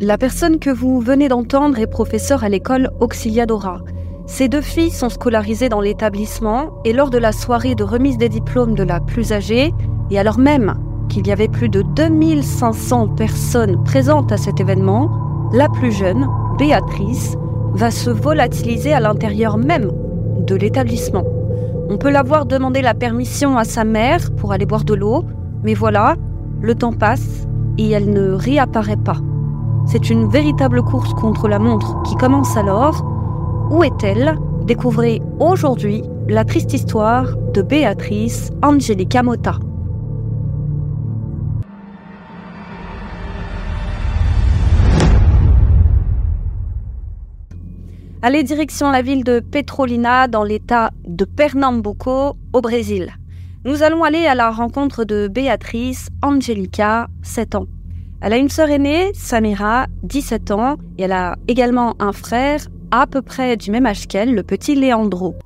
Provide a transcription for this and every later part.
La personne que vous venez d'entendre est professeure à l'école Auxiliadora. Ces deux filles sont scolarisées dans l'établissement et lors de la soirée de remise des diplômes de la plus âgée, et alors même qu'il y avait plus de 2500 personnes présentes à cet événement, la plus jeune, Béatrice, va se volatiliser à l'intérieur même de l'établissement. On peut la voir demander la permission à sa mère pour aller boire de l'eau, mais voilà, le temps passe et elle ne réapparaît pas. C'est une véritable course contre la montre qui commence alors. Où est-elle? Découvrez aujourd'hui la triste histoire de Béatrice Angelica Motta. Allez, direction la ville de Petrolina dans l'état de Pernambuco au Brésil. Nous allons aller à la rencontre de Béatrice Angelica, 7 ans. Elle a une sœur aînée, Samira, 17 ans, et elle a également un frère à peu près du même âge qu'elle, le petit Leandro.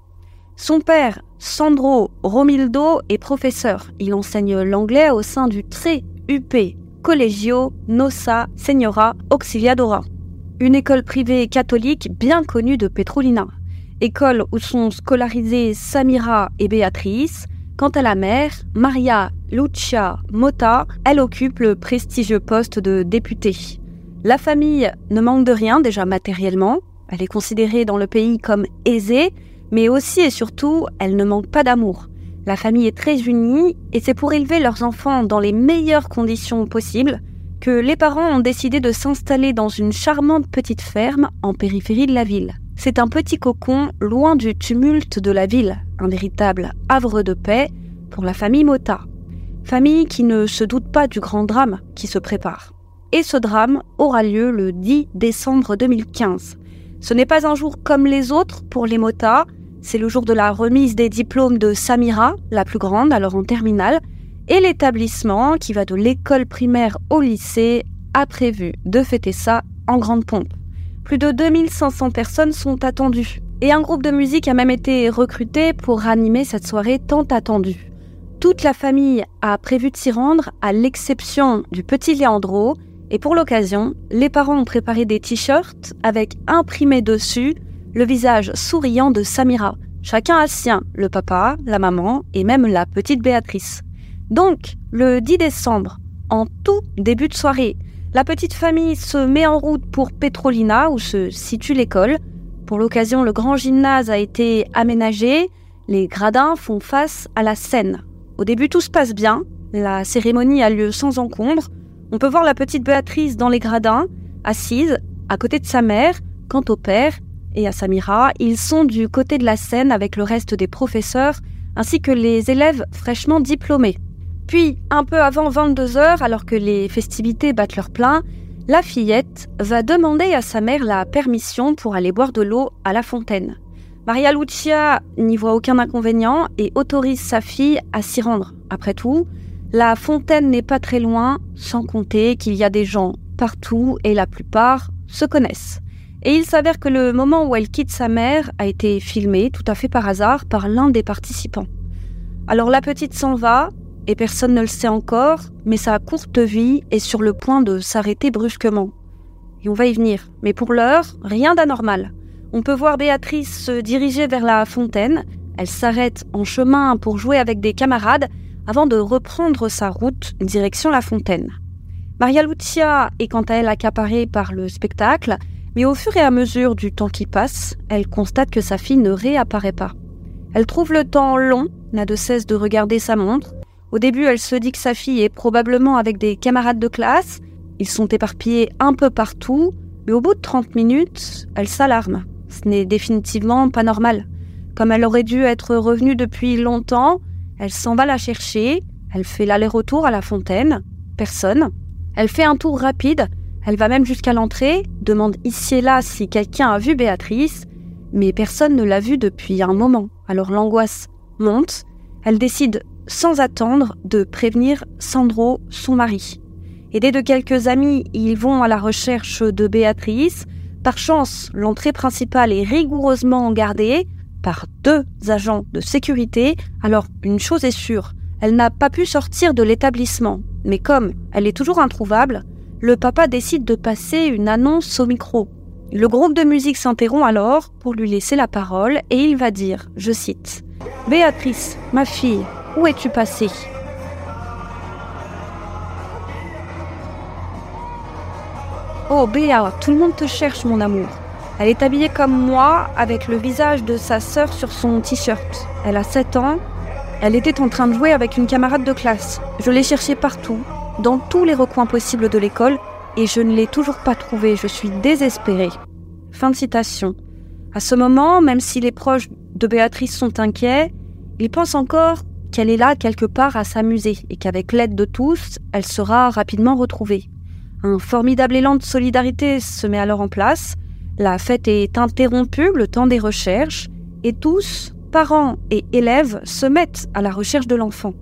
Son père, Sandro Romildo, est professeur. Il enseigne l'anglais au sein du très UP Collegio Nossa Senhora Auxiliadora une école privée catholique bien connue de Petrolina. École où sont scolarisées Samira et Béatrice. Quant à la mère, Maria Lucia Mota, elle occupe le prestigieux poste de députée. La famille ne manque de rien déjà matériellement. Elle est considérée dans le pays comme aisée, mais aussi et surtout, elle ne manque pas d'amour. La famille est très unie et c'est pour élever leurs enfants dans les meilleures conditions possibles que les parents ont décidé de s'installer dans une charmante petite ferme en périphérie de la ville. C'est un petit cocon loin du tumulte de la ville, un véritable havre de paix pour la famille Mota. Famille qui ne se doute pas du grand drame qui se prépare. Et ce drame aura lieu le 10 décembre 2015. Ce n'est pas un jour comme les autres pour les Mota, c'est le jour de la remise des diplômes de Samira, la plus grande, alors en terminale, et l'établissement, qui va de l'école primaire au lycée, a prévu de fêter ça en grande pompe. Plus de 2500 personnes sont attendues. Et un groupe de musique a même été recruté pour animer cette soirée tant attendue. Toute la famille a prévu de s'y rendre, à l'exception du petit Leandro. Et pour l'occasion, les parents ont préparé des t-shirts avec imprimé dessus le visage souriant de Samira. Chacun a sien, le papa, la maman et même la petite Béatrice. Donc, le 10 décembre, en tout début de soirée, la petite famille se met en route pour Petrolina, où se situe l'école. Pour l'occasion, le grand gymnase a été aménagé. Les gradins font face à la scène. Au début, tout se passe bien. La cérémonie a lieu sans encombre. On peut voir la petite Béatrice dans les gradins, assise, à côté de sa mère. Quant au père et à Samira, ils sont du côté de la scène avec le reste des professeurs, ainsi que les élèves fraîchement diplômés. Puis, un peu avant 22 heures, alors que les festivités battent leur plein, la fillette va demander à sa mère la permission pour aller boire de l'eau à la fontaine. Maria Lucia n'y voit aucun inconvénient et autorise sa fille à s'y rendre. Après tout, la fontaine n'est pas très loin, sans compter qu'il y a des gens partout et la plupart se connaissent. Et il s'avère que le moment où elle quitte sa mère a été filmé tout à fait par hasard par l'un des participants. Alors la petite s'en va, et personne ne le sait encore, mais sa courte vie est sur le point de s'arrêter brusquement. Et on va y venir, mais pour l'heure, rien d'anormal. On peut voir Béatrice se diriger vers la fontaine, elle s'arrête en chemin pour jouer avec des camarades avant de reprendre sa route direction la fontaine. Maria Lucia est quant à elle accaparée par le spectacle, mais au fur et à mesure du temps qui passe, elle constate que sa fille ne réapparaît pas. Elle trouve le temps long, n'a de cesse de regarder sa montre, au début, elle se dit que sa fille est probablement avec des camarades de classe. Ils sont éparpillés un peu partout, mais au bout de 30 minutes, elle s'alarme. Ce n'est définitivement pas normal. Comme elle aurait dû être revenue depuis longtemps, elle s'en va la chercher, elle fait l'aller-retour à la fontaine, personne. Elle fait un tour rapide, elle va même jusqu'à l'entrée, demande ici et là si quelqu'un a vu Béatrice, mais personne ne l'a vue depuis un moment. Alors l'angoisse monte, elle décide sans attendre de prévenir Sandro, son mari. Aidés de quelques amis, ils vont à la recherche de Béatrice. Par chance, l'entrée principale est rigoureusement gardée par deux agents de sécurité. Alors, une chose est sûre, elle n'a pas pu sortir de l'établissement. Mais comme elle est toujours introuvable, le papa décide de passer une annonce au micro. Le groupe de musique s'interrompt alors pour lui laisser la parole et il va dire, je cite, Béatrice, ma fille, où es-tu passée Oh Béa, tout le monde te cherche mon amour. Elle est habillée comme moi, avec le visage de sa sœur sur son t-shirt. Elle a 7 ans. Elle était en train de jouer avec une camarade de classe. Je l'ai cherchée partout, dans tous les recoins possibles de l'école, et je ne l'ai toujours pas trouvée. Je suis désespérée. Fin de citation. À ce moment, même si les proches de Béatrice sont inquiets, ils pensent encore qu'elle est là quelque part à s'amuser et qu'avec l'aide de tous, elle sera rapidement retrouvée. Un formidable élan de solidarité se met alors en place. La fête est interrompue le temps des recherches et tous, parents et élèves, se mettent à la recherche de l'enfant.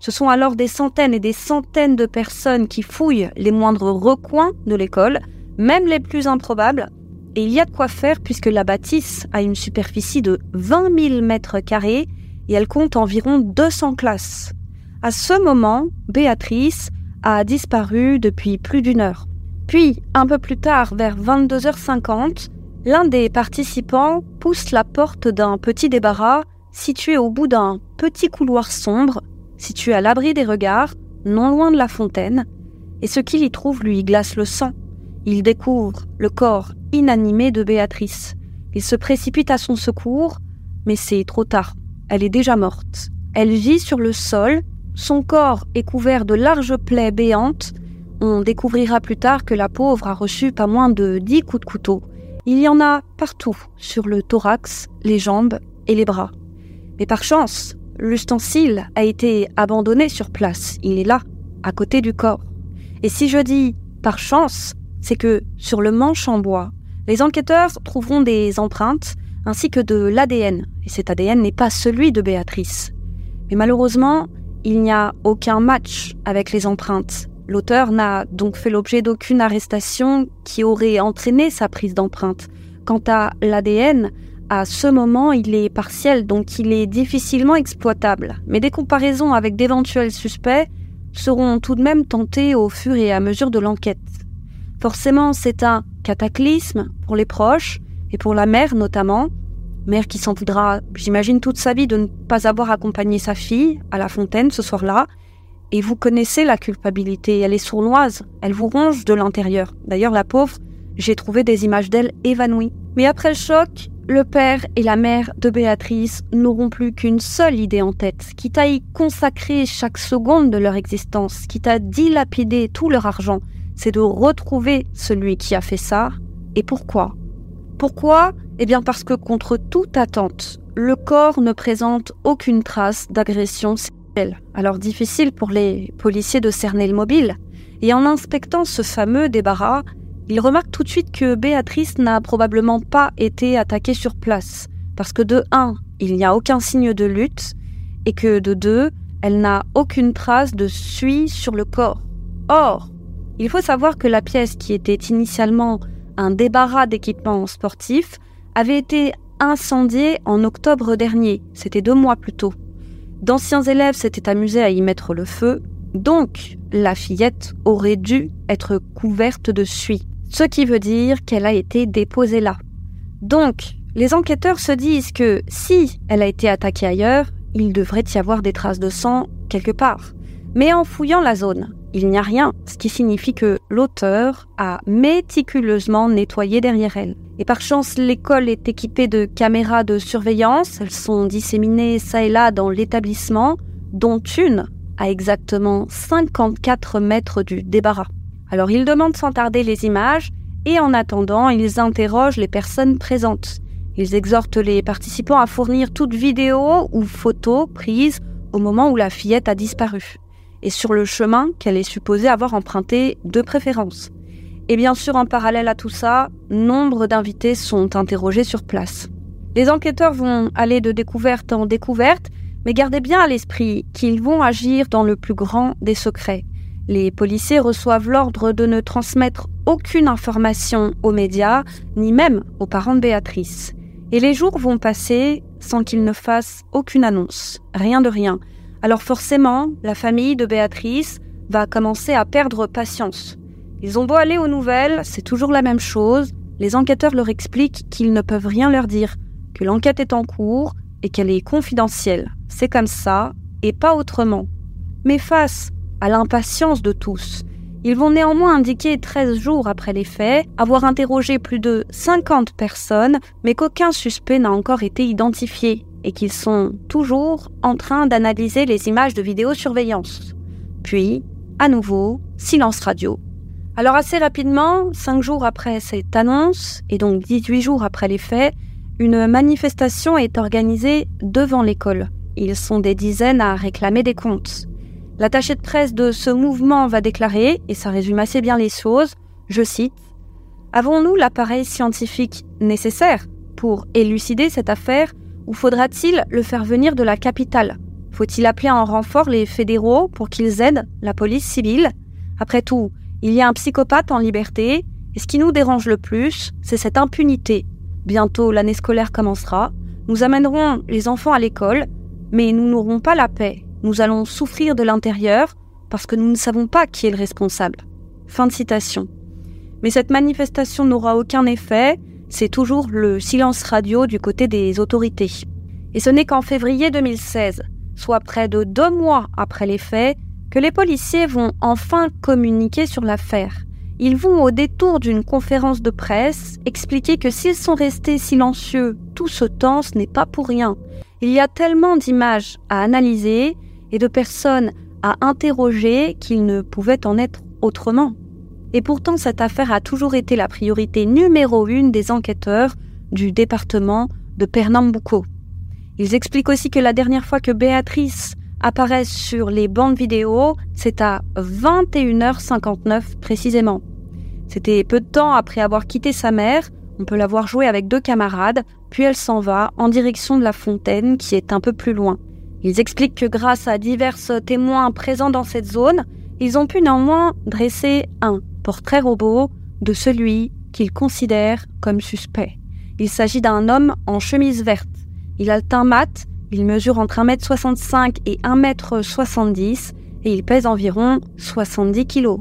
Ce sont alors des centaines et des centaines de personnes qui fouillent les moindres recoins de l'école, même les plus improbables, et il y a de quoi faire puisque la bâtisse a une superficie de 20 000 mètres carrés et elle compte environ 200 classes. À ce moment, Béatrice a disparu depuis plus d'une heure. Puis, un peu plus tard, vers 22h50, l'un des participants pousse la porte d'un petit débarras situé au bout d'un petit couloir sombre, situé à l'abri des regards, non loin de la fontaine, et ce qu'il y trouve lui glace le sang. Il découvre le corps inanimé de Béatrice. Il se précipite à son secours, mais c'est trop tard. Elle est déjà morte. Elle vit sur le sol, son corps est couvert de larges plaies béantes. On découvrira plus tard que la pauvre a reçu pas moins de dix coups de couteau. Il y en a partout, sur le thorax, les jambes et les bras. Mais par chance, l'ustensile a été abandonné sur place. Il est là, à côté du corps. Et si je dis par chance, c'est que sur le manche en bois, les enquêteurs trouveront des empreintes ainsi que de l'ADN. Et cet ADN n'est pas celui de Béatrice. Mais malheureusement, il n'y a aucun match avec les empreintes. L'auteur n'a donc fait l'objet d'aucune arrestation qui aurait entraîné sa prise d'empreinte. Quant à l'ADN, à ce moment, il est partiel, donc il est difficilement exploitable. Mais des comparaisons avec d'éventuels suspects seront tout de même tentées au fur et à mesure de l'enquête. Forcément, c'est un cataclysme pour les proches, et pour la mère notamment, mère qui s'en voudra, j'imagine, toute sa vie de ne pas avoir accompagné sa fille à la fontaine ce soir-là. Et vous connaissez la culpabilité, elle est sournoise, elle vous ronge de l'intérieur. D'ailleurs, la pauvre, j'ai trouvé des images d'elle évanouie. Mais après le choc, le père et la mère de Béatrice n'auront plus qu'une seule idée en tête, quitte à y consacrer chaque seconde de leur existence, quitte à dilapider tout leur argent, c'est de retrouver celui qui a fait ça. Et pourquoi? Pourquoi? Eh bien parce que contre toute attente, le corps ne présente aucune trace d'agression sexuelle. Alors difficile pour les policiers de cerner le mobile. Et en inspectant ce fameux débarras, ils remarquent tout de suite que Béatrice n'a probablement pas été attaquée sur place. Parce que de 1, il n'y a aucun signe de lutte, et que de 2, elle n'a aucune trace de suie sur le corps. Or, il faut savoir que la pièce qui était initialement un débarras d'équipements sportifs avait été incendiée en octobre dernier, c'était deux mois plus tôt. D'anciens élèves s'étaient amusés à y mettre le feu, donc la fillette aurait dû être couverte de suie, ce qui veut dire qu'elle a été déposée là. Donc, les enquêteurs se disent que si elle a été attaquée ailleurs, il devrait y avoir des traces de sang quelque part. Mais en fouillant la zone, il n'y a rien, ce qui signifie que l'auteur a méticuleusement nettoyé derrière elle. Et par chance, l'école est équipée de caméras de surveillance, elles sont disséminées ça et là dans l'établissement, dont une à exactement 54 mètres du débarras. Alors ils demandent sans tarder les images, et en attendant, ils interrogent les personnes présentes. Ils exhortent les participants à fournir toute vidéo ou photo prise au moment où la fillette a disparu et sur le chemin qu'elle est supposée avoir emprunté de préférence. Et bien sûr, en parallèle à tout ça, nombre d'invités sont interrogés sur place. Les enquêteurs vont aller de découverte en découverte, mais gardez bien à l'esprit qu'ils vont agir dans le plus grand des secrets. Les policiers reçoivent l'ordre de ne transmettre aucune information aux médias, ni même aux parents de Béatrice. Et les jours vont passer sans qu'ils ne fassent aucune annonce. Rien de rien. Alors forcément, la famille de Béatrice va commencer à perdre patience. Ils ont beau aller aux nouvelles, c'est toujours la même chose. Les enquêteurs leur expliquent qu'ils ne peuvent rien leur dire, que l'enquête est en cours et qu'elle est confidentielle. C'est comme ça et pas autrement. Mais face à l'impatience de tous, ils vont néanmoins indiquer 13 jours après les faits avoir interrogé plus de 50 personnes, mais qu'aucun suspect n'a encore été identifié et qu'ils sont toujours en train d'analyser les images de vidéosurveillance. Puis, à nouveau, silence radio. Alors assez rapidement, cinq jours après cette annonce, et donc 18 jours après les faits, une manifestation est organisée devant l'école. Ils sont des dizaines à réclamer des comptes. L'attaché de presse de ce mouvement va déclarer, et ça résume assez bien les choses, je cite, Avons-nous l'appareil scientifique nécessaire pour élucider cette affaire ou faudra-t-il le faire venir de la capitale? Faut-il appeler en renfort les fédéraux pour qu'ils aident la police civile? Après tout, il y a un psychopathe en liberté, et ce qui nous dérange le plus, c'est cette impunité. Bientôt l'année scolaire commencera, nous amènerons les enfants à l'école, mais nous n'aurons pas la paix. Nous allons souffrir de l'intérieur parce que nous ne savons pas qui est le responsable. Fin de citation. Mais cette manifestation n'aura aucun effet, c'est toujours le silence radio du côté des autorités. Et ce n'est qu'en février 2016, soit près de deux mois après les faits, que les policiers vont enfin communiquer sur l'affaire. Ils vont au détour d'une conférence de presse expliquer que s'ils sont restés silencieux tout ce temps, ce n'est pas pour rien. Il y a tellement d'images à analyser et de personnes à interroger qu'il ne pouvait en être autrement. Et pourtant, cette affaire a toujours été la priorité numéro une des enquêteurs du département de Pernambuco. Ils expliquent aussi que la dernière fois que Béatrice apparaît sur les bandes vidéo, c'est à 21h59 précisément. C'était peu de temps après avoir quitté sa mère, on peut la voir jouer avec deux camarades, puis elle s'en va en direction de la fontaine qui est un peu plus loin. Ils expliquent que grâce à divers témoins présents dans cette zone, ils ont pu néanmoins dresser un portrait robot de celui qu'ils considèrent comme suspect. Il s'agit d'un homme en chemise verte. Il a le teint mat, il mesure entre 1m65 et 1m70 et il pèse environ 70 kg.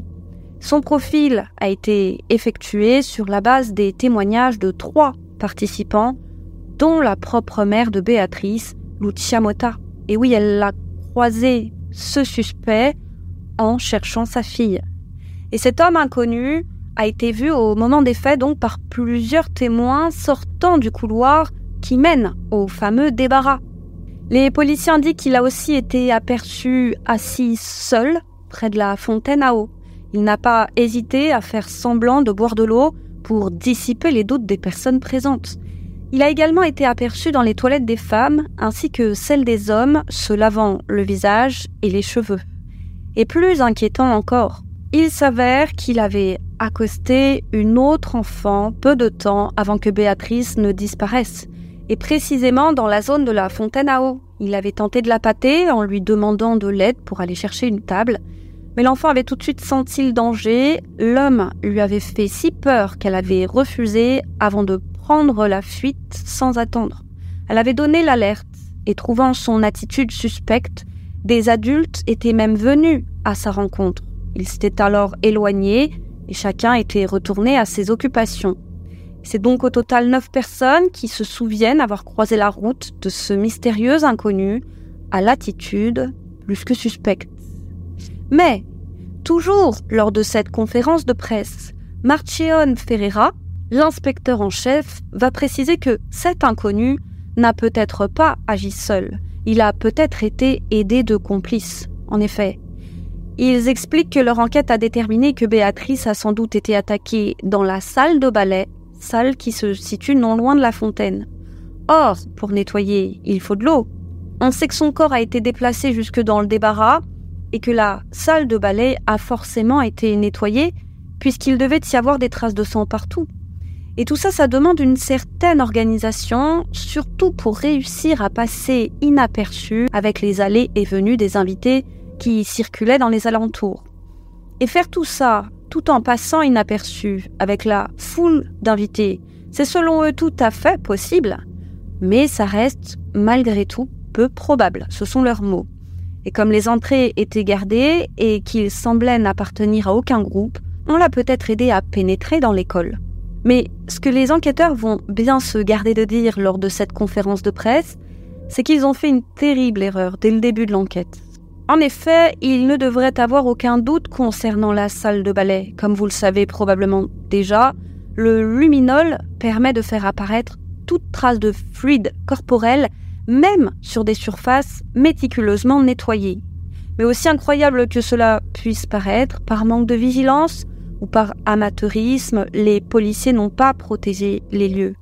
Son profil a été effectué sur la base des témoignages de trois participants, dont la propre mère de Béatrice, Lucia Mota. Et oui, elle a croisé ce suspect en cherchant sa fille. Et cet homme inconnu a été vu au moment des faits donc par plusieurs témoins sortant du couloir qui mène au fameux débarras. Les policiers indiquent qu'il a aussi été aperçu assis seul près de la fontaine à eau. Il n'a pas hésité à faire semblant de boire de l'eau pour dissiper les doutes des personnes présentes. Il a également été aperçu dans les toilettes des femmes ainsi que celles des hommes se lavant le visage et les cheveux. Et plus inquiétant encore, il s'avère qu'il avait accosté une autre enfant peu de temps avant que Béatrice ne disparaisse, et précisément dans la zone de la fontaine à eau. Il avait tenté de la pâter en lui demandant de l'aide pour aller chercher une table, mais l'enfant avait tout de suite senti le danger. L'homme lui avait fait si peur qu'elle avait refusé avant de prendre la fuite sans attendre. Elle avait donné l'alerte et trouvant son attitude suspecte, des adultes étaient même venus à sa rencontre. Ils s'étaient alors éloignés et chacun était retourné à ses occupations. C'est donc au total neuf personnes qui se souviennent avoir croisé la route de ce mystérieux inconnu à l'attitude plus que suspecte. Mais, toujours lors de cette conférence de presse, Marcion Ferreira, l'inspecteur en chef, va préciser que cet inconnu n'a peut-être pas agi seul, il a peut-être été aidé de complices. En effet, ils expliquent que leur enquête a déterminé que Béatrice a sans doute été attaquée dans la salle de ballet, salle qui se situe non loin de la fontaine. Or, pour nettoyer, il faut de l'eau. On sait que son corps a été déplacé jusque dans le débarras et que la salle de ballet a forcément été nettoyée puisqu'il devait y avoir des traces de sang partout. Et tout ça, ça demande une certaine organisation, surtout pour réussir à passer inaperçu avec les allées et venues des invités qui circulaient dans les alentours. Et faire tout ça tout en passant inaperçu avec la foule d'invités, c'est selon eux tout à fait possible, mais ça reste malgré tout peu probable, ce sont leurs mots. Et comme les entrées étaient gardées et qu'ils semblaient n'appartenir à aucun groupe, on l'a peut-être aidé à pénétrer dans l'école. Mais ce que les enquêteurs vont bien se garder de dire lors de cette conférence de presse, c'est qu'ils ont fait une terrible erreur dès le début de l'enquête. En effet, il ne devrait avoir aucun doute concernant la salle de ballet. Comme vous le savez probablement déjà, le luminol permet de faire apparaître toute trace de fluide corporel, même sur des surfaces méticuleusement nettoyées. Mais aussi incroyable que cela puisse paraître, par manque de vigilance ou par amateurisme, les policiers n'ont pas protégé les lieux.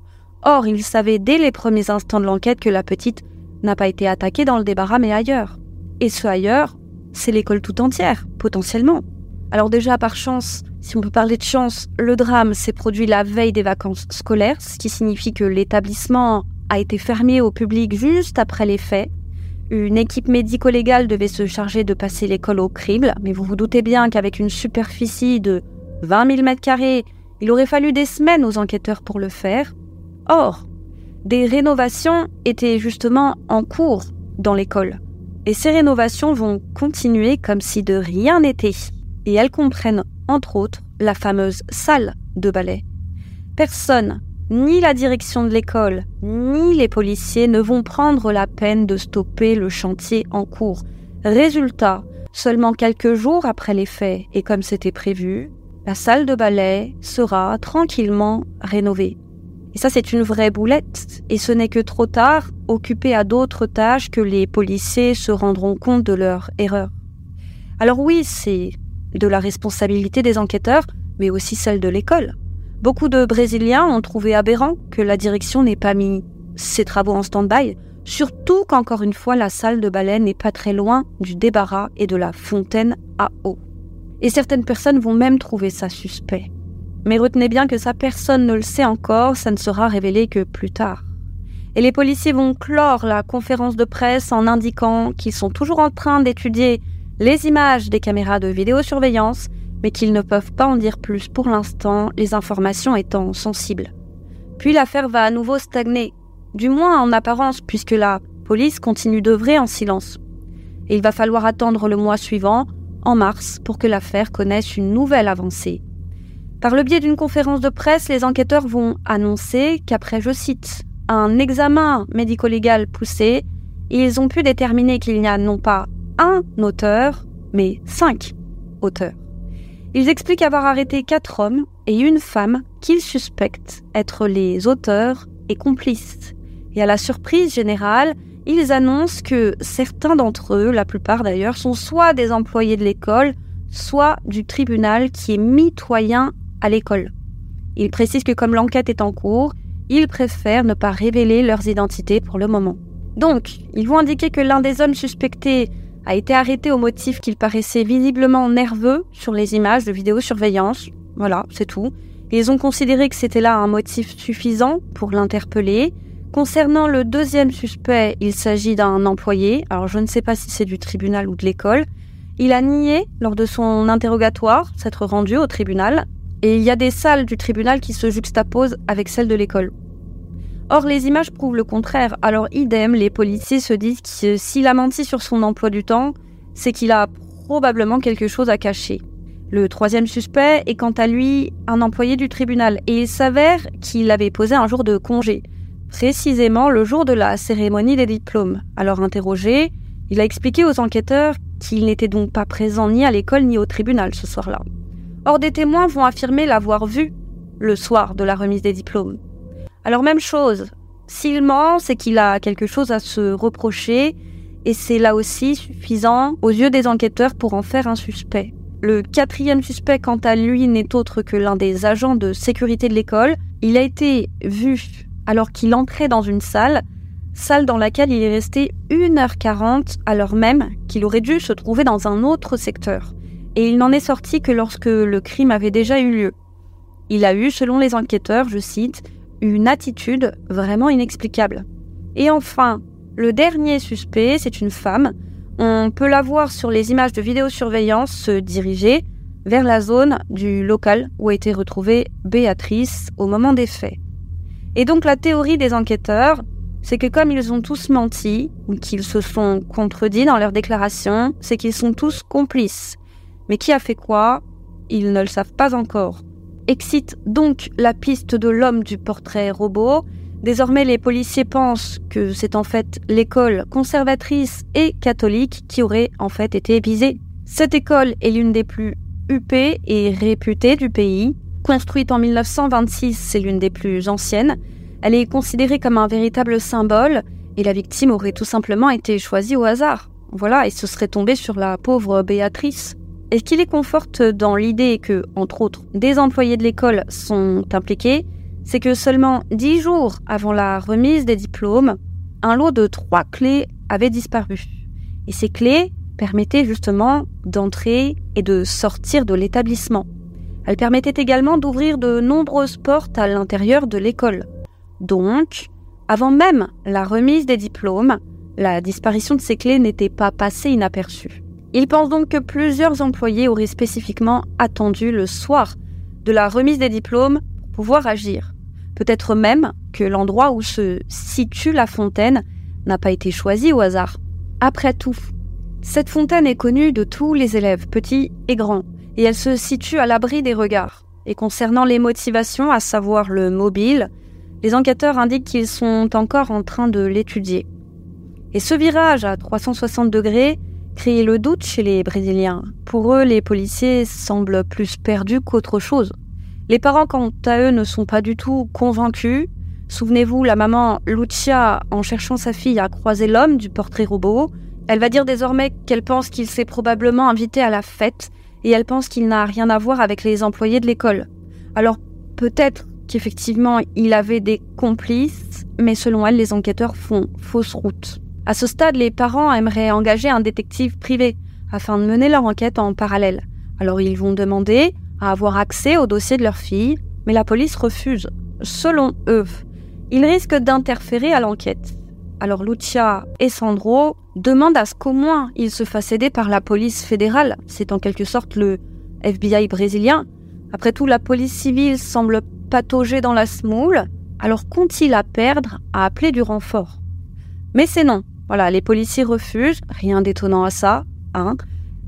Or, ils savaient dès les premiers instants de l'enquête que la petite n'a pas été attaquée dans le débarras mais ailleurs. Et ce ailleurs, c'est l'école tout entière, potentiellement. Alors déjà, par chance, si on peut parler de chance, le drame s'est produit la veille des vacances scolaires, ce qui signifie que l'établissement a été fermé au public juste après les faits. Une équipe médico-légale devait se charger de passer l'école au crible, mais vous vous doutez bien qu'avec une superficie de 20 000 mètres carrés, il aurait fallu des semaines aux enquêteurs pour le faire. Or, des rénovations étaient justement en cours dans l'école. Et ces rénovations vont continuer comme si de rien n'était. Et elles comprennent, entre autres, la fameuse salle de ballet. Personne, ni la direction de l'école, ni les policiers ne vont prendre la peine de stopper le chantier en cours. Résultat, seulement quelques jours après les faits, et comme c'était prévu, la salle de ballet sera tranquillement rénovée. Et ça, c'est une vraie boulette. Et ce n'est que trop tard, occupés à d'autres tâches, que les policiers se rendront compte de leur erreur. Alors oui, c'est de la responsabilité des enquêteurs, mais aussi celle de l'école. Beaucoup de Brésiliens ont trouvé aberrant que la direction n'ait pas mis ses travaux en stand-by, surtout qu'encore une fois la salle de ballet n'est pas très loin du débarras et de la fontaine à eau. Et certaines personnes vont même trouver ça suspect. Mais retenez bien que ça personne ne le sait encore, ça ne sera révélé que plus tard. Et les policiers vont clore la conférence de presse en indiquant qu'ils sont toujours en train d'étudier les images des caméras de vidéosurveillance, mais qu'ils ne peuvent pas en dire plus pour l'instant, les informations étant sensibles. Puis l'affaire va à nouveau stagner, du moins en apparence, puisque la police continue d'œuvrer en silence. Et il va falloir attendre le mois suivant, en mars, pour que l'affaire connaisse une nouvelle avancée. Par le biais d'une conférence de presse, les enquêteurs vont annoncer qu'après, je cite, un examen médico-légal poussé, ils ont pu déterminer qu'il n'y a non pas un auteur, mais cinq auteurs. Ils expliquent avoir arrêté quatre hommes et une femme qu'ils suspectent être les auteurs et complices. Et à la surprise générale, ils annoncent que certains d'entre eux, la plupart d'ailleurs, sont soit des employés de l'école, soit du tribunal qui est mitoyen à l'école. Ils précisent que comme l'enquête est en cours, ils préfèrent ne pas révéler leurs identités pour le moment. Donc, ils vont indiquer que l'un des hommes suspectés a été arrêté au motif qu'il paraissait visiblement nerveux sur les images de vidéosurveillance. Voilà, c'est tout. Ils ont considéré que c'était là un motif suffisant pour l'interpeller. Concernant le deuxième suspect, il s'agit d'un employé, alors je ne sais pas si c'est du tribunal ou de l'école. Il a nié, lors de son interrogatoire, s'être rendu au tribunal et il y a des salles du tribunal qui se juxtaposent avec celles de l'école. Or, les images prouvent le contraire, alors idem, les policiers se disent que s'il a menti sur son emploi du temps, c'est qu'il a probablement quelque chose à cacher. Le troisième suspect est quant à lui un employé du tribunal, et il s'avère qu'il avait posé un jour de congé, précisément le jour de la cérémonie des diplômes. Alors interrogé, il a expliqué aux enquêteurs qu'il n'était donc pas présent ni à l'école ni au tribunal ce soir-là. Or, des témoins vont affirmer l'avoir vu le soir de la remise des diplômes. Alors, même chose, s'il ment, c'est qu'il a quelque chose à se reprocher, et c'est là aussi suffisant aux yeux des enquêteurs pour en faire un suspect. Le quatrième suspect, quant à lui, n'est autre que l'un des agents de sécurité de l'école. Il a été vu alors qu'il entrait dans une salle, salle dans laquelle il est resté 1h40 alors même qu'il aurait dû se trouver dans un autre secteur et il n'en est sorti que lorsque le crime avait déjà eu lieu. Il a eu, selon les enquêteurs, je cite, une attitude vraiment inexplicable. Et enfin, le dernier suspect, c'est une femme. On peut la voir sur les images de vidéosurveillance se diriger vers la zone du local où a été retrouvée Béatrice au moment des faits. Et donc la théorie des enquêteurs, c'est que comme ils ont tous menti, ou qu'ils se sont contredits dans leurs déclarations, c'est qu'ils sont tous complices mais qui a fait quoi? Ils ne le savent pas encore. Excite donc la piste de l'homme du portrait robot. Désormais, les policiers pensent que c'est en fait l'école conservatrice et catholique qui aurait en fait été visée. Cette école est l'une des plus huppées et réputées du pays. Construite en 1926, c'est l'une des plus anciennes. Elle est considérée comme un véritable symbole et la victime aurait tout simplement été choisie au hasard. Voilà, et ce serait tombé sur la pauvre Béatrice. Et ce qui les conforte dans l'idée que, entre autres, des employés de l'école sont impliqués, c'est que seulement dix jours avant la remise des diplômes, un lot de trois clés avait disparu. Et ces clés permettaient justement d'entrer et de sortir de l'établissement. Elles permettaient également d'ouvrir de nombreuses portes à l'intérieur de l'école. Donc, avant même la remise des diplômes, la disparition de ces clés n'était pas passée inaperçue. Il pense donc que plusieurs employés auraient spécifiquement attendu le soir de la remise des diplômes pour pouvoir agir. Peut-être même que l'endroit où se situe la fontaine n'a pas été choisi au hasard. Après tout, cette fontaine est connue de tous les élèves, petits et grands, et elle se situe à l'abri des regards. Et concernant les motivations, à savoir le mobile, les enquêteurs indiquent qu'ils sont encore en train de l'étudier. Et ce virage à 360 degrés crée le doute chez les Brésiliens. Pour eux, les policiers semblent plus perdus qu'autre chose. Les parents, quant à eux, ne sont pas du tout convaincus. Souvenez-vous, la maman Lucia, en cherchant sa fille, a croisé l'homme du portrait robot. Elle va dire désormais qu'elle pense qu'il s'est probablement invité à la fête et elle pense qu'il n'a rien à voir avec les employés de l'école. Alors peut-être qu'effectivement il avait des complices, mais selon elle, les enquêteurs font fausse route. À ce stade, les parents aimeraient engager un détective privé afin de mener leur enquête en parallèle. Alors ils vont demander à avoir accès au dossier de leur fille, mais la police refuse. Selon eux, ils risquent d'interférer à l'enquête. Alors Lucia et Sandro demandent à ce qu'au moins ils se fassent aider par la police fédérale. C'est en quelque sorte le FBI brésilien. Après tout, la police civile semble patauger dans la smoule. Alors qu'ont-ils à perdre à appeler du renfort? Mais c'est non. Voilà, les policiers refusent, rien d'étonnant à ça, hein.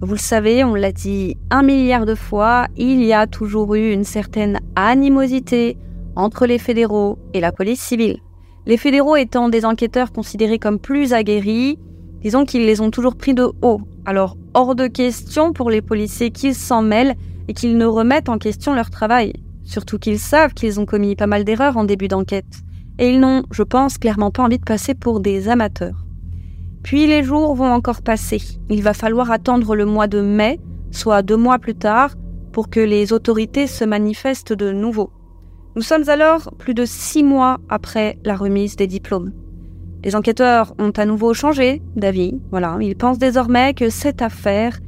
Vous le savez, on l'a dit un milliard de fois, il y a toujours eu une certaine animosité entre les fédéraux et la police civile. Les fédéraux étant des enquêteurs considérés comme plus aguerris, disons qu'ils les ont toujours pris de haut. Alors, hors de question pour les policiers qu'ils s'en mêlent et qu'ils ne remettent en question leur travail. Surtout qu'ils savent qu'ils ont commis pas mal d'erreurs en début d'enquête. Et ils n'ont, je pense, clairement pas envie de passer pour des amateurs. Puis les jours vont encore passer. Il va falloir attendre le mois de mai, soit deux mois plus tard, pour que les autorités se manifestent de nouveau. Nous sommes alors plus de six mois après la remise des diplômes. Les enquêteurs ont à nouveau changé d'avis. Voilà, ils pensent désormais que cette affaire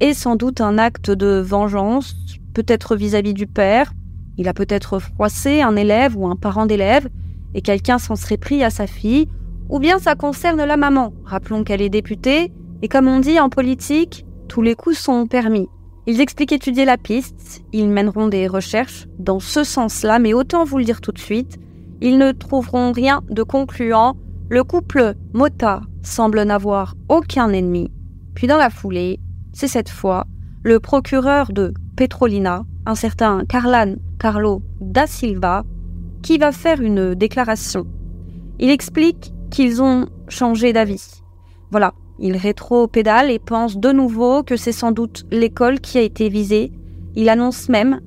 est sans doute un acte de vengeance, peut-être vis-à-vis du père. Il a peut-être froissé un élève ou un parent d'élève, et quelqu'un s'en serait pris à sa fille, ou bien ça concerne la maman. Rappelons qu'elle est députée, et comme on dit en politique, tous les coups sont permis. Ils expliquent étudier la piste, ils mèneront des recherches dans ce sens-là, mais autant vous le dire tout de suite, ils ne trouveront rien de concluant. Le couple Mota semble n'avoir aucun ennemi. Puis dans la foulée, c'est cette fois le procureur de Petrolina, un certain Carlan Carlo da Silva, qui va faire une déclaration. Il explique qu'ils ont changé d'avis. Voilà, il rétro-pédale et pense de nouveau que c'est sans doute l'école qui a été visée. Il annonce même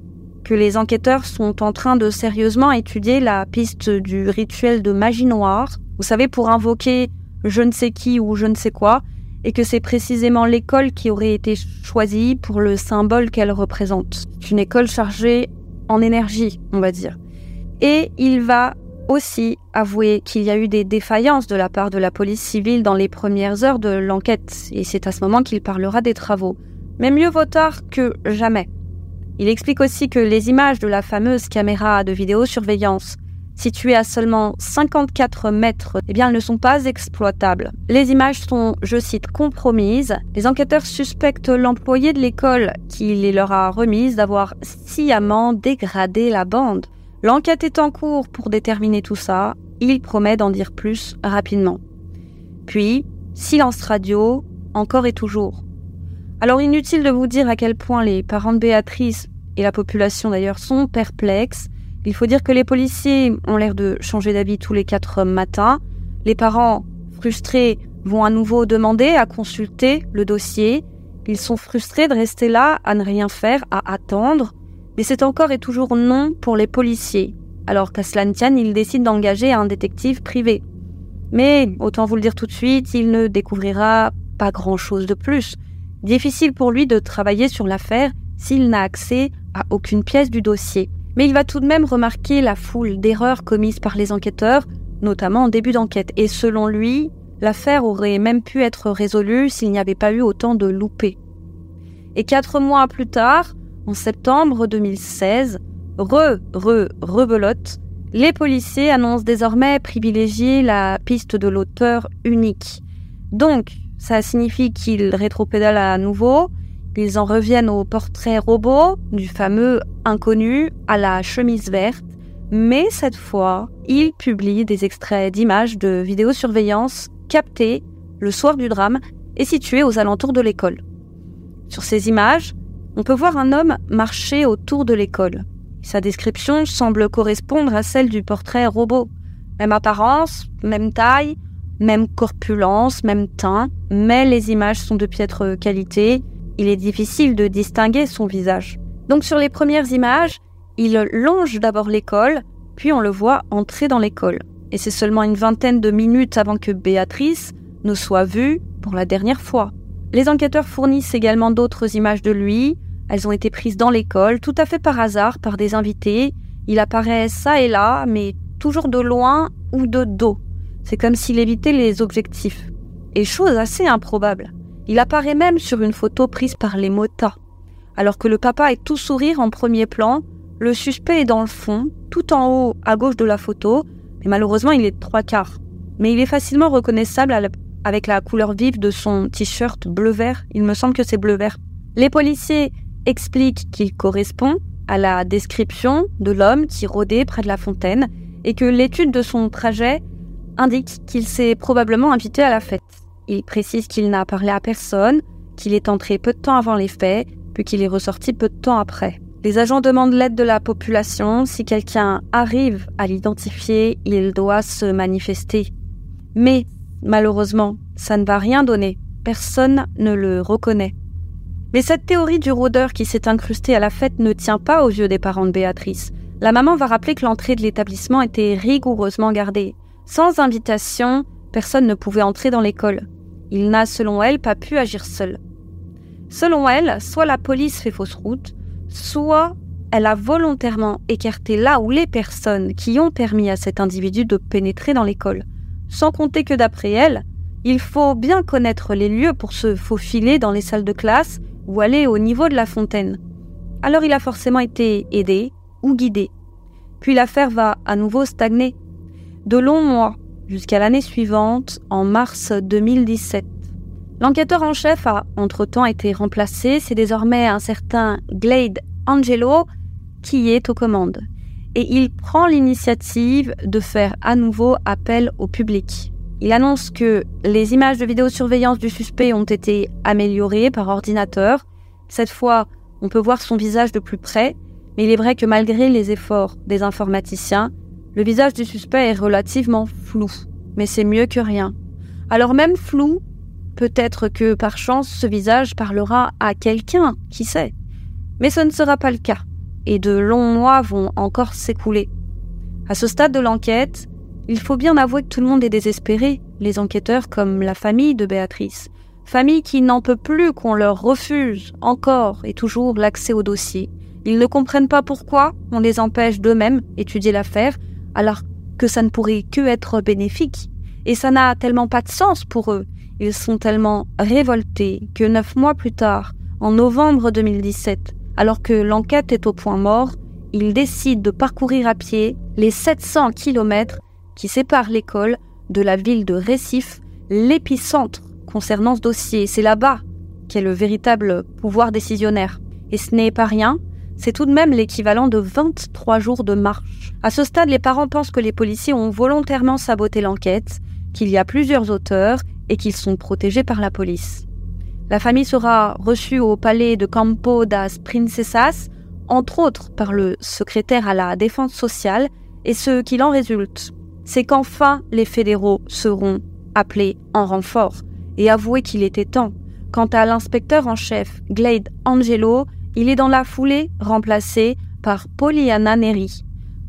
que les enquêteurs sont en train de sérieusement étudier la piste du rituel de magie noire, vous savez, pour invoquer je ne sais qui ou je ne sais quoi, et que c'est précisément l'école qui aurait été choisie pour le symbole qu'elle représente. Une école chargée en énergie, on va dire. Et il va aussi avouer qu'il y a eu des défaillances de la part de la police civile dans les premières heures de l'enquête, et c'est à ce moment qu'il parlera des travaux. Mais mieux vaut tard que jamais. Il explique aussi que les images de la fameuse caméra de vidéosurveillance, située à seulement 54 mètres, eh bien, elles ne sont pas exploitables. Les images sont, je cite, compromises. Les enquêteurs suspectent l'employé de l'école qui les leur a remises d'avoir sciemment dégradé la bande. L'enquête est en cours pour déterminer tout ça. Il promet d'en dire plus rapidement. Puis, silence radio, encore et toujours. Alors inutile de vous dire à quel point les parents de Béatrice et la population d'ailleurs sont perplexes. Il faut dire que les policiers ont l'air de changer d'avis tous les quatre matins. Les parents, frustrés, vont à nouveau demander à consulter le dossier. Ils sont frustrés de rester là, à ne rien faire, à attendre. Mais c'est encore et toujours non pour les policiers. Alors qu'à cela ne tienne, ils d'engager un détective privé. Mais, autant vous le dire tout de suite, il ne découvrira pas grand-chose de plus. Difficile pour lui de travailler sur l'affaire s'il n'a accès à aucune pièce du dossier. Mais il va tout de même remarquer la foule d'erreurs commises par les enquêteurs, notamment en début d'enquête. Et selon lui, l'affaire aurait même pu être résolue s'il n'y avait pas eu autant de loupés. Et quatre mois plus tard, en septembre 2016, re, re, rebelote, les policiers annoncent désormais privilégier la piste de l'auteur unique. Donc, ça signifie qu'ils rétropédalent à nouveau, ils en reviennent au portrait robot du fameux inconnu à la chemise verte, mais cette fois, ils publient des extraits d'images de vidéosurveillance captées le soir du drame et situées aux alentours de l'école. Sur ces images, on peut voir un homme marcher autour de l'école. Sa description semble correspondre à celle du portrait robot. Même apparence, même taille, même corpulence, même teint, mais les images sont de piètre qualité il est difficile de distinguer son visage. Donc sur les premières images, il longe d'abord l'école, puis on le voit entrer dans l'école. Et c'est seulement une vingtaine de minutes avant que Béatrice ne soit vue pour la dernière fois. Les enquêteurs fournissent également d'autres images de lui. Elles ont été prises dans l'école, tout à fait par hasard, par des invités. Il apparaît ça et là, mais toujours de loin ou de dos. C'est comme s'il évitait les objectifs. Et chose assez improbable. Il apparaît même sur une photo prise par les motas. Alors que le papa est tout sourire en premier plan, le suspect est dans le fond, tout en haut à gauche de la photo, mais malheureusement il est trois quarts. Mais il est facilement reconnaissable avec la couleur vive de son t-shirt bleu-vert, il me semble que c'est bleu-vert. Les policiers expliquent qu'il correspond à la description de l'homme qui rôdait près de la fontaine et que l'étude de son trajet indique qu'il s'est probablement invité à la fête. Il précise qu'il n'a parlé à personne, qu'il est entré peu de temps avant les faits, puis qu'il est ressorti peu de temps après. Les agents demandent l'aide de la population. Si quelqu'un arrive à l'identifier, il doit se manifester. Mais, malheureusement, ça ne va rien donner. Personne ne le reconnaît. Mais cette théorie du rôdeur qui s'est incrusté à la fête ne tient pas aux yeux des parents de Béatrice. La maman va rappeler que l'entrée de l'établissement était rigoureusement gardée. Sans invitation, personne ne pouvait entrer dans l'école. Il n'a, selon elle, pas pu agir seul. Selon elle, soit la police fait fausse route, soit elle a volontairement écarté là où les personnes qui ont permis à cet individu de pénétrer dans l'école. Sans compter que d'après elle, il faut bien connaître les lieux pour se faufiler dans les salles de classe ou aller au niveau de la fontaine. Alors il a forcément été aidé ou guidé. Puis l'affaire va à nouveau stagner. De longs mois, jusqu'à l'année suivante, en mars 2017. L'enquêteur en chef a entre-temps été remplacé, c'est désormais un certain Glade Angelo qui est aux commandes. Et il prend l'initiative de faire à nouveau appel au public. Il annonce que les images de vidéosurveillance du suspect ont été améliorées par ordinateur. Cette fois, on peut voir son visage de plus près, mais il est vrai que malgré les efforts des informaticiens, le visage du suspect est relativement flou, mais c'est mieux que rien. Alors même flou, peut-être que par chance ce visage parlera à quelqu'un, qui sait? Mais ce ne sera pas le cas, et de longs mois vont encore s'écouler. À ce stade de l'enquête, il faut bien avouer que tout le monde est désespéré, les enquêteurs comme la famille de Béatrice. Famille qui n'en peut plus qu'on leur refuse encore et toujours l'accès au dossier. Ils ne comprennent pas pourquoi on les empêche d'eux-mêmes étudier l'affaire, alors que ça ne pourrait que être bénéfique. Et ça n'a tellement pas de sens pour eux. Ils sont tellement révoltés que neuf mois plus tard, en novembre 2017, alors que l'enquête est au point mort, ils décident de parcourir à pied les 700 kilomètres qui séparent l'école de la ville de Récif, l'épicentre concernant ce dossier. C'est là-bas qu'est le véritable pouvoir décisionnaire. Et ce n'est pas rien, c'est tout de même l'équivalent de 23 jours de marche. À ce stade, les parents pensent que les policiers ont volontairement saboté l'enquête, qu'il y a plusieurs auteurs et qu'ils sont protégés par la police. La famille sera reçue au palais de Campo das Princesas, entre autres par le secrétaire à la défense sociale, et ce qu'il en résulte, c'est qu'enfin les fédéraux seront appelés en renfort et avouer qu'il était temps. Quant à l'inspecteur en chef, Glade Angelo, il est dans la foulée remplacé par Poliana Neri.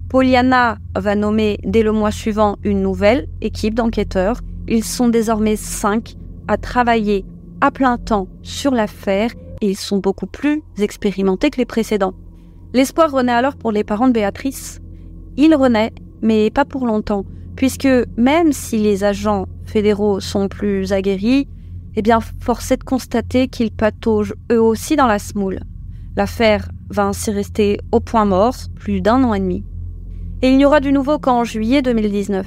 Poliana va nommer dès le mois suivant une nouvelle équipe d'enquêteurs. Ils sont désormais cinq à travailler à plein temps sur l'affaire et ils sont beaucoup plus expérimentés que les précédents. L'espoir renaît alors pour les parents de Béatrice. Il renaît, mais pas pour longtemps, puisque même si les agents fédéraux sont plus aguerris, eh bien, force est de constater qu'ils pataugent eux aussi dans la smoule. L'affaire va ainsi rester au point mort plus d'un an et demi. Et il n'y aura du nouveau qu'en juillet 2019.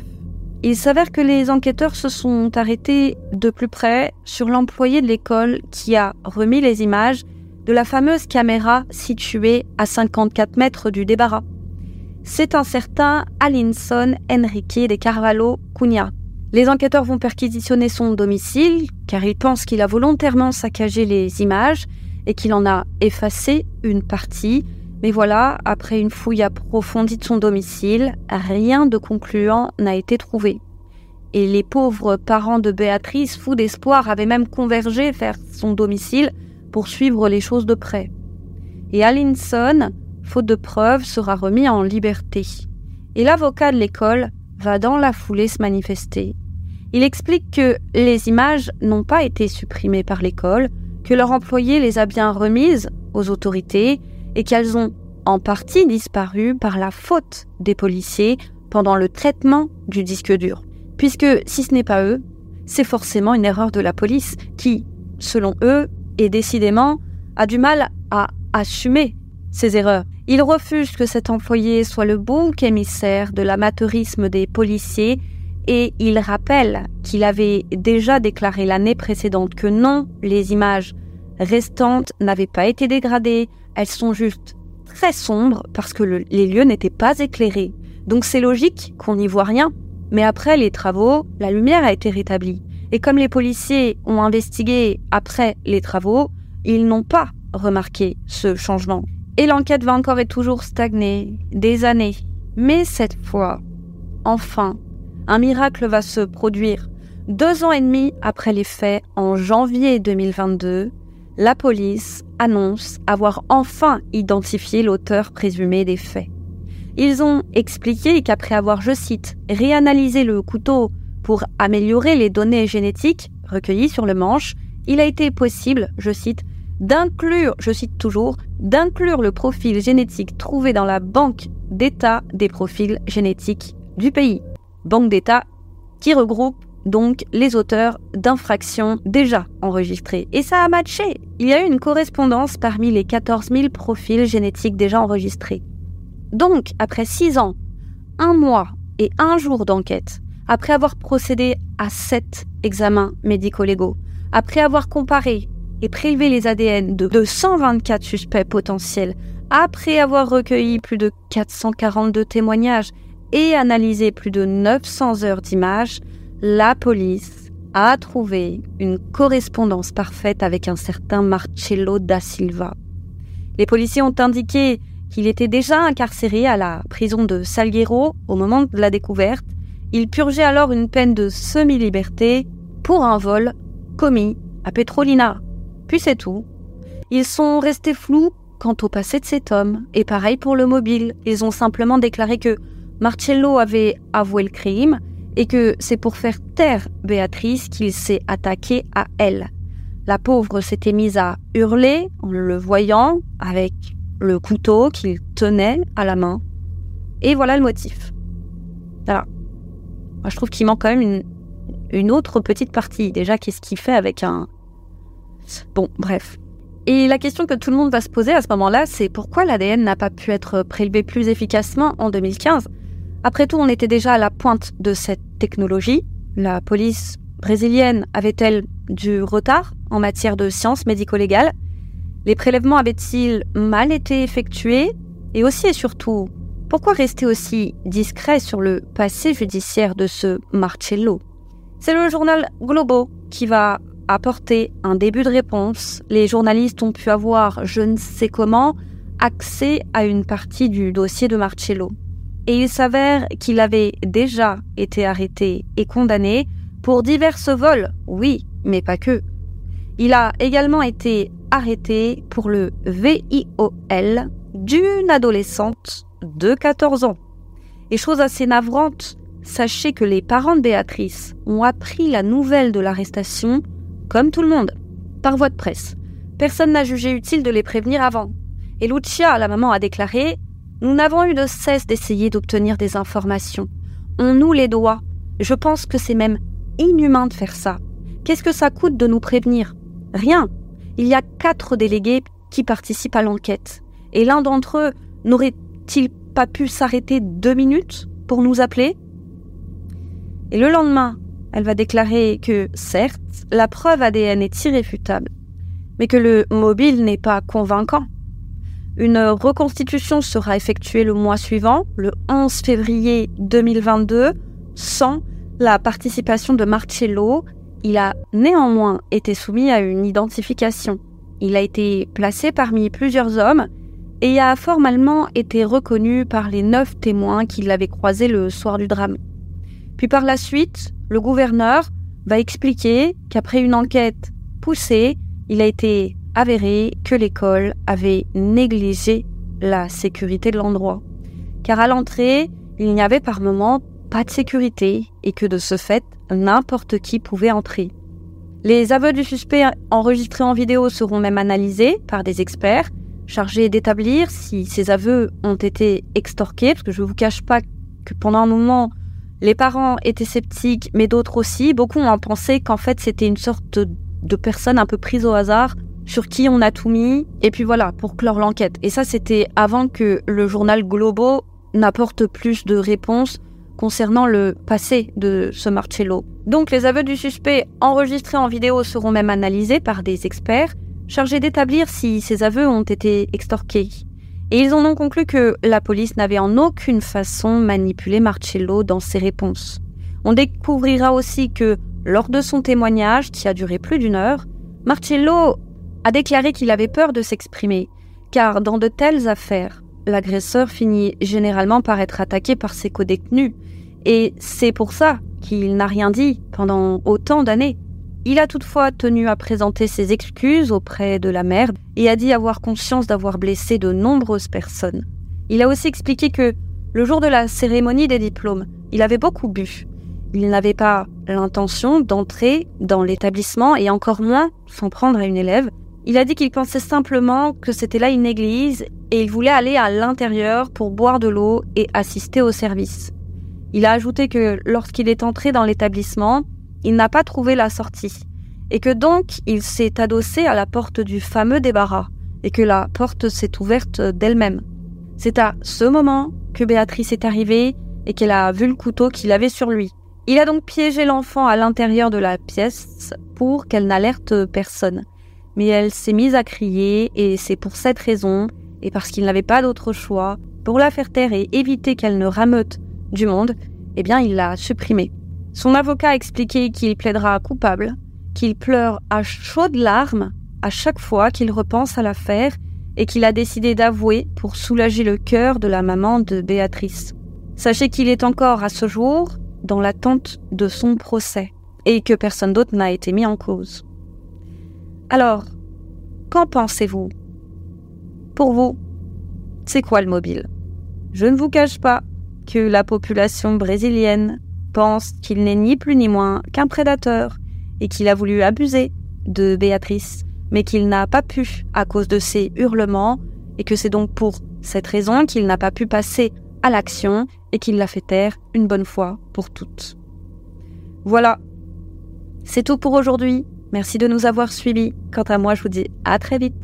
Il s'avère que les enquêteurs se sont arrêtés de plus près sur l'employé de l'école qui a remis les images de la fameuse caméra située à 54 mètres du débarras. C'est un certain Alinson Enrique de Carvalho Cunha. Les enquêteurs vont perquisitionner son domicile car ils pensent qu'il a volontairement saccagé les images et qu'il en a effacé une partie. Mais voilà, après une fouille approfondie de son domicile, rien de concluant n'a été trouvé. Et les pauvres parents de Béatrice, fous d'espoir, avaient même convergé vers son domicile pour suivre les choses de près. Et Alinson, faute de preuves, sera remis en liberté. Et l'avocat de l'école va dans la foulée se manifester. Il explique que les images n'ont pas été supprimées par l'école, que leur employé les a bien remises aux autorités et qu'elles ont en partie disparu par la faute des policiers pendant le traitement du disque dur. Puisque si ce n'est pas eux, c'est forcément une erreur de la police qui, selon eux, et décidément, a du mal à assumer ses erreurs. Ils refusent que cet employé soit le bon émissaire de l'amateurisme des policiers et il rappelle qu'il avait déjà déclaré l'année précédente que non, les images restantes n'avaient pas été dégradées, elles sont juste très sombres parce que les lieux n'étaient pas éclairés. Donc c'est logique qu'on n'y voit rien. Mais après les travaux, la lumière a été rétablie. Et comme les policiers ont investigué après les travaux, ils n'ont pas remarqué ce changement. Et l'enquête va encore et toujours stagner, des années. Mais cette fois, enfin, un miracle va se produire. Deux ans et demi après les faits, en janvier 2022, la police annonce avoir enfin identifié l'auteur présumé des faits. Ils ont expliqué qu'après avoir, je cite, réanalysé le couteau pour améliorer les données génétiques recueillies sur le manche, il a été possible, je cite, d'inclure, je cite toujours, d'inclure le profil génétique trouvé dans la banque d'état des profils génétiques du pays banque d'État, qui regroupe donc les auteurs d'infractions déjà enregistrées. Et ça a matché. Il y a eu une correspondance parmi les 14 000 profils génétiques déjà enregistrés. Donc, après six ans, un mois et un jour d'enquête, après avoir procédé à sept examens médico-légaux, après avoir comparé et prélevé les ADN de, de 124 suspects potentiels, après avoir recueilli plus de 442 témoignages et analysé plus de 900 heures d'images, la police a trouvé une correspondance parfaite avec un certain Marcello da Silva. Les policiers ont indiqué qu'il était déjà incarcéré à la prison de Salguero au moment de la découverte. Il purgeait alors une peine de semi-liberté pour un vol commis à Petrolina. Puis c'est tout. Ils sont restés flous quant au passé de cet homme, et pareil pour le mobile. Ils ont simplement déclaré que Marcello avait avoué le crime et que c'est pour faire taire Béatrice qu'il s'est attaqué à elle. La pauvre s'était mise à hurler en le voyant avec le couteau qu'il tenait à la main. Et voilà le motif. Alors, moi je trouve qu'il manque quand même une, une autre petite partie. Déjà, qu'est-ce qu'il fait avec un... Bon, bref. Et la question que tout le monde va se poser à ce moment-là, c'est pourquoi l'ADN n'a pas pu être prélevé plus efficacement en 2015 après tout, on était déjà à la pointe de cette technologie. La police brésilienne avait-elle du retard en matière de sciences médico-légales? Les prélèvements avaient-ils mal été effectués? Et aussi et surtout, pourquoi rester aussi discret sur le passé judiciaire de ce Marcello? C'est le journal Globo qui va apporté un début de réponse. Les journalistes ont pu avoir, je ne sais comment, accès à une partie du dossier de Marcello. Et il s'avère qu'il avait déjà été arrêté et condamné pour divers vols, oui, mais pas que. Il a également été arrêté pour le VIOL d'une adolescente de 14 ans. Et chose assez navrante, sachez que les parents de Béatrice ont appris la nouvelle de l'arrestation, comme tout le monde, par voie de presse. Personne n'a jugé utile de les prévenir avant. Et Lucia, la maman, a déclaré Nous n'avons eu de cesse d'essayer d'obtenir des informations. On nous les doit. Je pense que c'est même inhumain de faire ça. Qu'est-ce que ça coûte de nous prévenir? Rien. Il y a quatre délégués qui participent à l'enquête. Et l'un d'entre eux n'aurait-il pas pu s'arrêter deux minutes pour nous appeler? Et le lendemain, elle va déclarer que, certes, la preuve ADN est irréfutable, mais que le mobile n'est pas convaincant. Une reconstitution sera effectuée le mois suivant, le 11 février 2022, sans la participation de Marcello. Il a néanmoins été soumis à une identification. Il a été placé parmi plusieurs hommes et a formellement été reconnu par les neuf témoins qui l'avaient croisé le soir du drame. Puis par la suite, le gouverneur va expliquer qu'après une enquête poussée, il a été avéré que l'école avait négligé la sécurité de l'endroit. Car à l'entrée, il n'y avait par moment pas de sécurité et que de ce fait, n'importe qui pouvait entrer. Les aveux du suspect enregistrés en vidéo seront même analysés par des experts chargé d'établir si ces aveux ont été extorqués, parce que je ne vous cache pas que pendant un moment, les parents étaient sceptiques, mais d'autres aussi. Beaucoup ont pensé qu'en fait, c'était une sorte de personne un peu prise au hasard sur qui on a tout mis, et puis voilà, pour clore l'enquête. Et ça, c'était avant que le journal Globo n'apporte plus de réponses concernant le passé de ce Marcello. Donc les aveux du suspect enregistrés en vidéo seront même analysés par des experts chargés d'établir si ces aveux ont été extorqués. Et ils en ont conclu que la police n'avait en aucune façon manipulé Marcello dans ses réponses. On découvrira aussi que, lors de son témoignage, qui a duré plus d'une heure, Marcello a déclaré qu'il avait peur de s'exprimer, car dans de telles affaires, l'agresseur finit généralement par être attaqué par ses codétenus, et c'est pour ça qu'il n'a rien dit pendant autant d'années. Il a toutefois tenu à présenter ses excuses auprès de la mère et a dit avoir conscience d'avoir blessé de nombreuses personnes. Il a aussi expliqué que, le jour de la cérémonie des diplômes, il avait beaucoup bu. Il n'avait pas l'intention d'entrer dans l'établissement et encore moins s'en prendre à une élève. Il a dit qu'il pensait simplement que c'était là une église et il voulait aller à l'intérieur pour boire de l'eau et assister au service. Il a ajouté que lorsqu'il est entré dans l'établissement, il n'a pas trouvé la sortie, et que donc il s'est adossé à la porte du fameux débarras, et que la porte s'est ouverte d'elle-même. C'est à ce moment que Béatrice est arrivée et qu'elle a vu le couteau qu'il avait sur lui. Il a donc piégé l'enfant à l'intérieur de la pièce pour qu'elle n'alerte personne. Mais elle s'est mise à crier et c'est pour cette raison, et parce qu'il n'avait pas d'autre choix, pour la faire taire et éviter qu'elle ne rameute du monde, eh bien il l'a supprimée. Son avocat a expliqué qu'il plaidera coupable, qu'il pleure à chaudes larmes à chaque fois qu'il repense à l'affaire et qu'il a décidé d'avouer pour soulager le cœur de la maman de Béatrice. Sachez qu'il est encore à ce jour dans l'attente de son procès et que personne d'autre n'a été mis en cause. Alors, qu'en pensez-vous? Pour vous, c'est quoi le mobile? Je ne vous cache pas que la population brésilienne pense qu'il n'est ni plus ni moins qu'un prédateur et qu'il a voulu abuser de Béatrice, mais qu'il n'a pas pu à cause de ses hurlements et que c'est donc pour cette raison qu'il n'a pas pu passer à l'action et qu'il l'a fait taire une bonne fois pour toutes. Voilà, c'est tout pour aujourd'hui. Merci de nous avoir suivis. Quant à moi, je vous dis à très vite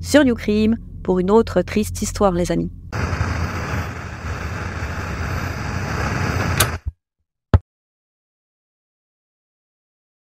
sur YouCrime pour une autre triste histoire, les amis.